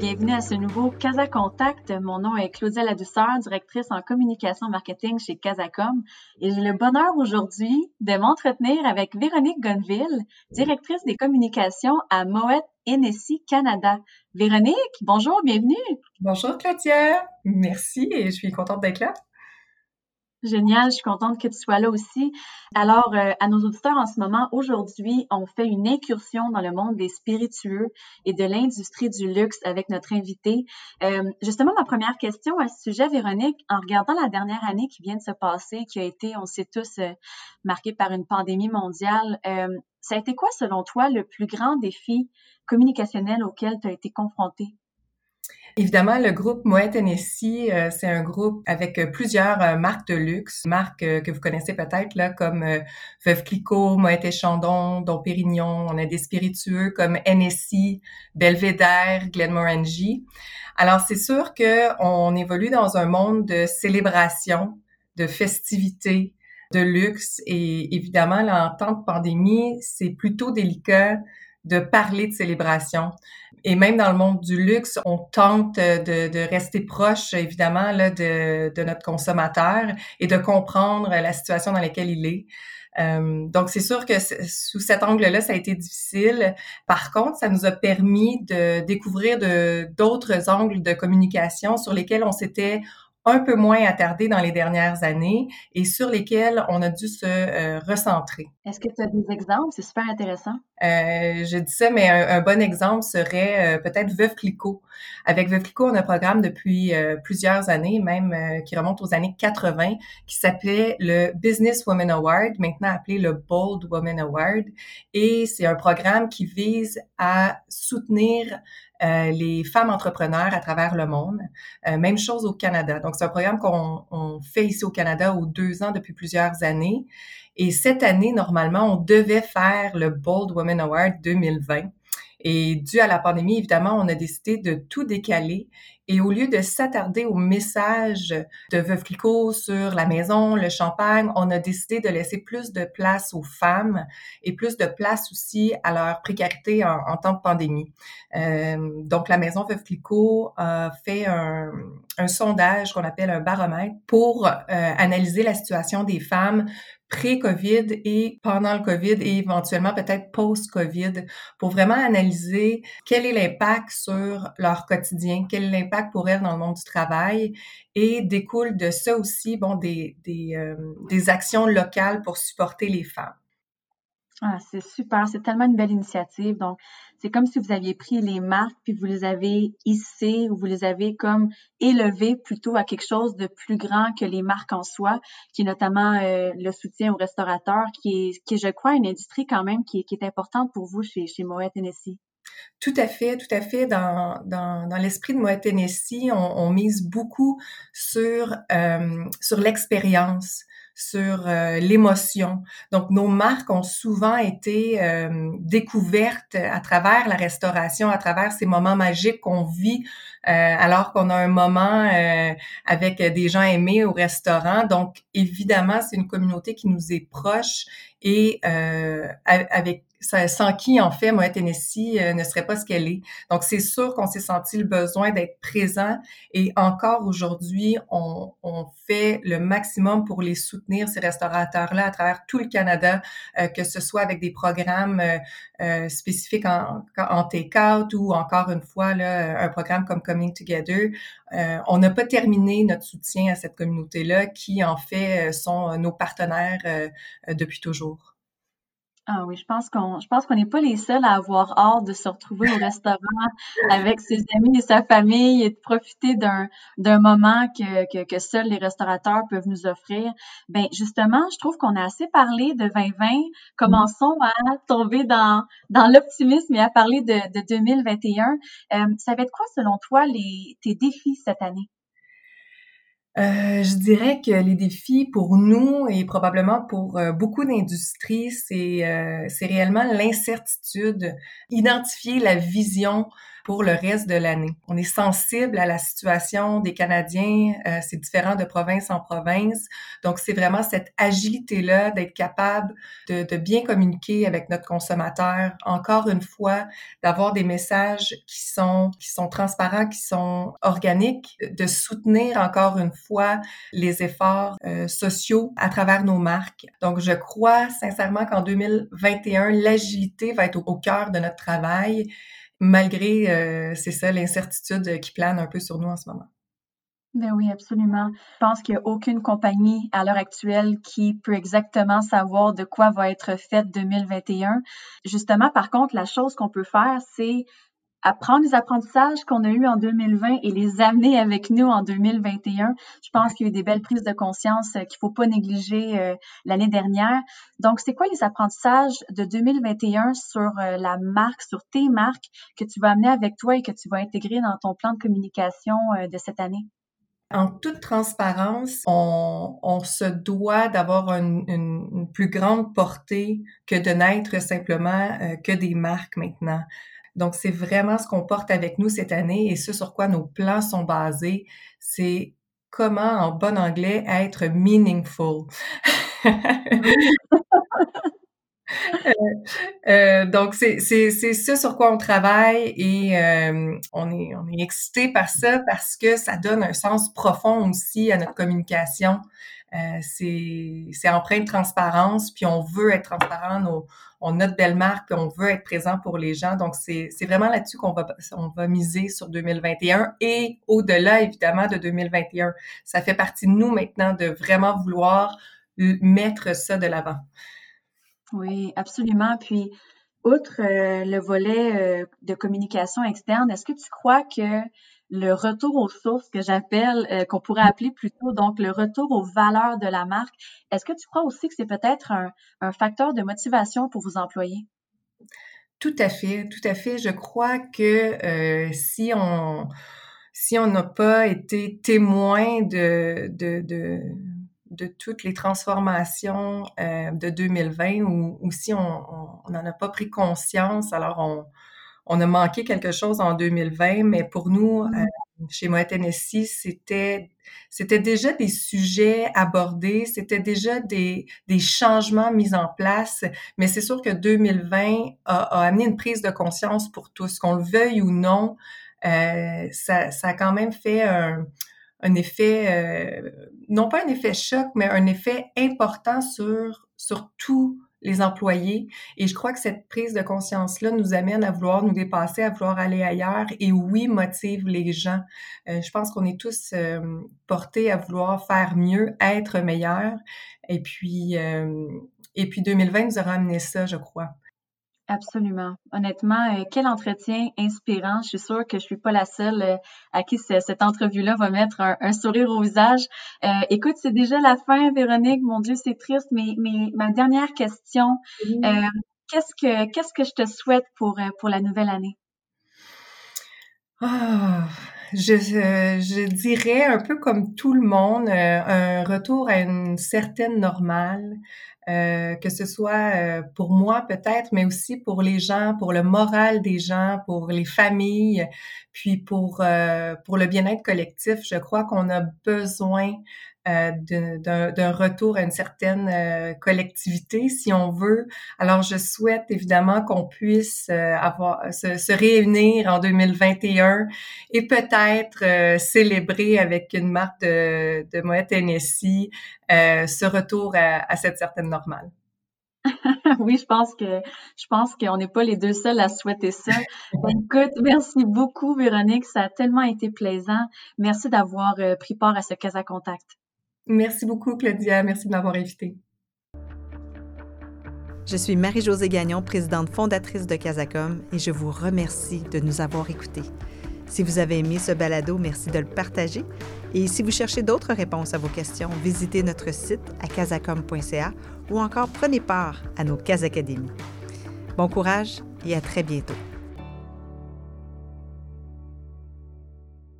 Bienvenue à ce nouveau Casa Contact. Mon nom est Claudia Ladouceur, directrice en communication marketing chez Casacom. Et j'ai le bonheur aujourd'hui de m'entretenir avec Véronique Gonville, directrice des communications à Moet Hennessy Canada. Véronique, bonjour, bienvenue. Bonjour Claudia, merci et je suis contente d'être là. Génial, je suis contente que tu sois là aussi. Alors, euh, à nos auditeurs en ce moment, aujourd'hui, on fait une incursion dans le monde des spiritueux et de l'industrie du luxe avec notre invité. Euh, justement, ma première question à ce sujet, Véronique, en regardant la dernière année qui vient de se passer, qui a été, on sait tous, euh, marquée par une pandémie mondiale, ça a été quoi, selon toi, le plus grand défi communicationnel auquel tu as été confronté? Évidemment, le groupe Moet Hennessy, euh, c'est un groupe avec euh, plusieurs euh, marques de luxe, marques que vous connaissez peut-être là comme Veuve Clicquot, Moet et Chandon, Dom Pérignon. On a des spiritueux comme Hennessy, Belvedere, Glenmorangie. Alors c'est sûr que on évolue dans un monde de célébration, de festivités, de luxe et évidemment là, en temps de pandémie, c'est plutôt délicat de parler de célébration. Et même dans le monde du luxe, on tente de, de rester proche, évidemment, là, de, de, notre consommateur et de comprendre la situation dans laquelle il est. Euh, donc, c'est sûr que sous cet angle-là, ça a été difficile. Par contre, ça nous a permis de découvrir d'autres angles de communication sur lesquels on s'était un peu moins attardés dans les dernières années et sur lesquels on a dû se euh, recentrer. Est-ce que tu as des exemples? C'est super intéressant. Euh, je dis ça, mais un, bon exemple serait euh, peut-être Veuve Clicquot. Avec Veuve Clicquot, on a un programme depuis euh, plusieurs années, même qui remonte aux années 80, qui s'appelait le Business Woman Award, maintenant appelé le Bold Woman Award. Et c'est un programme qui vise à soutenir euh, les femmes entrepreneurs à travers le monde. Euh, même chose au Canada. Donc, c'est un programme qu'on fait ici au Canada aux deux ans depuis plusieurs années. Et cette année, normalement, on devait faire le Bold Women Award 2020. Et dû à la pandémie, évidemment, on a décidé de tout décaler et au lieu de s'attarder au message de Veuve Clicquot sur la maison, le champagne, on a décidé de laisser plus de place aux femmes et plus de place aussi à leur précarité en, temps de pandémie. Euh, donc, la maison Veuve Clicquot a fait un, sondage qu'on appelle un baromètre pour euh, analyser la situation des femmes pré-COVID et pendant le COVID et éventuellement peut-être post-COVID pour vraiment analyser quel est l'impact sur leur quotidien, quel est l'impact pour elles dans le monde du travail et découle de ça aussi bon des euh, des actions locales pour supporter les femmes. Ah, c'est super, c'est tellement une belle initiative. Donc, c'est comme si vous aviez pris les marques puis vous les avez hissées ou vous les avez comme élevées plutôt à quelque chose de plus grand que les marques en soi, qui est notamment euh, le soutien aux restaurateurs, qui est, qui je crois, une industrie quand même qui, est importante pour vous chez, chez Moet Tennessee. Tout à fait, tout à fait. Dans, dans, dans l'esprit de Moet Tennessee, on, on, mise beaucoup sur, euh, sur l'expérience sur euh, l'émotion. Donc, nos marques ont souvent été euh, découvertes à travers la restauration, à travers ces moments magiques qu'on vit euh, alors qu'on a un moment avec des gens aimés au restaurant. Donc, évidemment, c'est une communauté qui nous est proche et avec sans qui, en fait, Moet Tennessee euh, ne serait pas ce qu'elle est. Donc, c'est sûr qu'on s'est senti le besoin d'être présent et encore aujourd'hui, on, on, fait le maximum pour les soutenir, ces restaurateurs-là, à travers tout le Canada, euh, que ce soit avec des programmes euh, spécifiques en, en take-out ou encore une fois, là, un programme comme Coming Together. on n'a pas terminé notre soutien à cette communauté-là qui, en fait, sont nos partenaires depuis toujours. Ah oui, je pense qu'on je pense qu'on n'est pas les seuls à avoir hâte de se retrouver au restaurant avec ses amis et sa famille et de profiter d'un d'un moment que, que, que seuls les restaurateurs peuvent nous offrir. Ben justement, je trouve qu'on a assez parlé de 2020. Commençons à tomber dans dans l'optimisme et à parler de, de 2021. Euh, ça va être quoi selon toi les tes défis cette année? Euh, je dirais que les défis pour nous et probablement pour euh, beaucoup d'industries, c'est euh, réellement l'incertitude, identifier la vision pour le reste de l'année. On est sensible à la situation des Canadiens, euh, c'est différent de province en province. Donc, c'est vraiment cette agilité-là d'être capable de, de, bien communiquer avec notre consommateur. Encore une fois, d'avoir des messages qui sont, qui sont transparents, qui sont organiques, de soutenir encore une fois les efforts euh, sociaux à travers nos marques. Donc, je crois sincèrement qu'en 2021, l'agilité va être au, au cœur de notre travail malgré, euh, c'est ça, l'incertitude qui plane un peu sur nous en ce moment. Ben oui, absolument. Je pense qu'il n'y a aucune compagnie à l'heure actuelle qui peut exactement savoir de quoi va être faite 2021. Justement, par contre, la chose qu'on peut faire, c'est apprendre les apprentissages qu'on a eus en 2020 et les amener avec nous en 2021. Je pense qu'il y a eu des belles prises de conscience euh, qu'il faut pas négliger euh, l'année dernière. Donc, c'est quoi les apprentissages de 2021 sur euh, la marque, sur tes marques que tu vas amener avec toi et que tu vas intégrer dans ton plan de communication de cette année? En toute transparence, on, on se doit d'avoir une, une, plus grande portée que de n'être simplement que des marques maintenant. Donc, c'est vraiment ce qu'on porte avec nous cette année et ce sur quoi nos plans sont basés. C'est comment, en bon anglais, être meaningful. Euh, euh, donc, c'est ce sur quoi on travaille et euh, on, est, on est excité par ça parce que ça donne un sens profond aussi à notre communication. C'est empreint de transparence, puis on veut être transparent, on a de belles marques, on veut être présent pour les gens. Donc, c'est vraiment là-dessus qu'on va, on va miser sur 2021 et au-delà, évidemment, de 2021. Ça fait partie de nous maintenant de vraiment vouloir mettre ça de l'avant. Oui, absolument. Puis, outre euh, le volet euh, de communication externe, est-ce que tu crois que le retour aux sources que j'appelle, euh, qu'on pourrait appeler plutôt donc le retour aux valeurs de la marque. Est-ce que tu crois aussi que c'est peut-être un, facteur de motivation pour vos employés? Tout à fait, tout à fait. Je crois que euh, si on si on n'a pas été témoin de, de, de, toutes les transformations euh, de 2020 ou, ou si on n'en a pas pris conscience, alors on, on a manqué quelque chose en 2020, mais pour nous, mmh. euh, chez Moët Tennessee, c'était c'était déjà des sujets abordés, c'était déjà des, des changements mis en place, mais c'est sûr que 2020 a, amené une prise de conscience pour tous, qu'on le veuille ou non, euh, ça, ça a quand même fait un, un effet, euh, non pas un effet choc, mais un effet important sur, sur tout les employés. Et je crois que cette prise de conscience-là nous amène à vouloir nous dépasser, à vouloir aller ailleurs et oui, motive les gens. Euh, je pense qu'on est tous euh, portés à vouloir faire mieux, être meilleurs. Et puis, euh, et puis 2020 nous aura amené ça, je crois. Absolument. Honnêtement, euh, quel entretien inspirant. Je suis sûre que je suis pas la seule euh, à qui cette entrevue-là va mettre un, sourire au visage. Euh, écoute, c'est déjà la fin, Véronique. Mon Dieu, c'est triste, mais, mais ma dernière question, qu'est-ce que qu'est-ce que je te souhaite pour pour la nouvelle année? Je, je, dirais un peu comme tout le monde, un retour à une certaine normale, euh, que ce soit euh, pour moi peut-être, mais aussi pour les gens, pour le moral des gens, pour les familles, puis pour euh, pour le bien-être collectif. Je crois qu'on a besoin euh, d'un retour à une certaine euh, collectivité, si on veut. Alors, je souhaite évidemment qu'on puisse euh, avoir se, se, réunir en 2021 et peut-être célébrer avec une marque de, de Moet Tennessee ce retour à, à cette certaine normale. oui, je pense que je pense qu'on n'est pas les deux seuls à souhaiter ça. Écoute, merci beaucoup, Véronique. Ça a tellement été plaisant. Merci d'avoir pris part à ce Casa Contact. Merci beaucoup, Claudia. Merci de m'avoir invitée. Je suis Marie-Josée Gagnon, présidente fondatrice de Casacom, et je vous remercie de nous avoir écoutés. Si vous avez aimé ce balado, merci de le partager. Et si vous cherchez d'autres réponses à vos questions, visitez notre site à casacom.ca ou encore prenez part à nos Casacadémies. Bon courage et à très bientôt.